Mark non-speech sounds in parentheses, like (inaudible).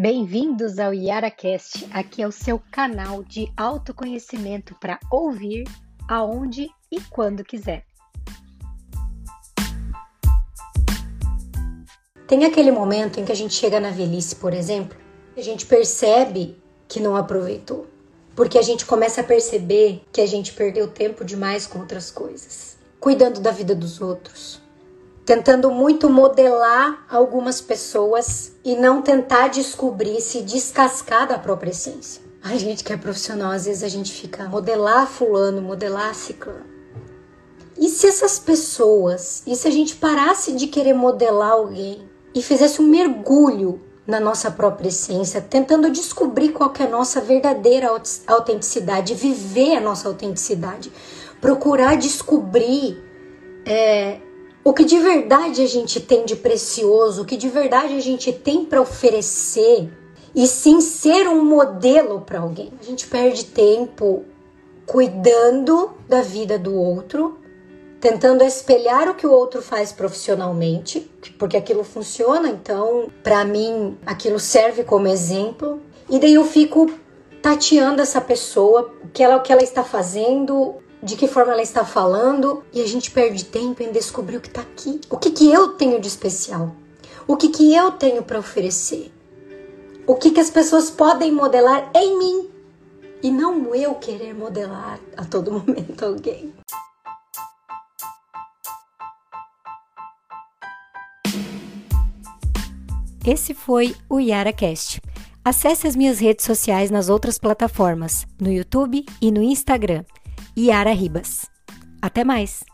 Bem-vindos ao YaraCast. Aqui é o seu canal de autoconhecimento para ouvir aonde e quando quiser. Tem aquele momento em que a gente chega na velhice, por exemplo, a gente percebe que não aproveitou, porque a gente começa a perceber que a gente perdeu tempo demais com outras coisas, cuidando da vida dos outros, tentando muito modelar algumas pessoas e não tentar descobrir se descascar da própria essência. A gente que é profissional, às vezes a gente fica modelar fulano, modelar ciclano. E se essas pessoas, e se a gente parasse de querer modelar alguém e fizesse um mergulho na nossa própria essência, tentando descobrir qual é a nossa verdadeira autenticidade, viver a nossa autenticidade, procurar descobrir é, o que de verdade a gente tem de precioso, o que de verdade a gente tem para oferecer e sim ser um modelo para alguém. A gente perde tempo cuidando da vida do outro, tentando espelhar o que o outro faz profissionalmente, porque aquilo funciona, então para mim aquilo serve como exemplo. E daí eu fico tateando essa pessoa, o que ela, o que ela está fazendo, de que forma ela está falando e a gente perde tempo em descobrir o que está aqui. O que, que eu tenho de especial? O que, que eu tenho para oferecer? O que, que as pessoas podem modelar em mim? E não eu querer modelar a todo (laughs) momento alguém. Esse foi o YaraCast. Acesse as minhas redes sociais nas outras plataformas, no YouTube e no Instagram. Yara Ribas. Até mais!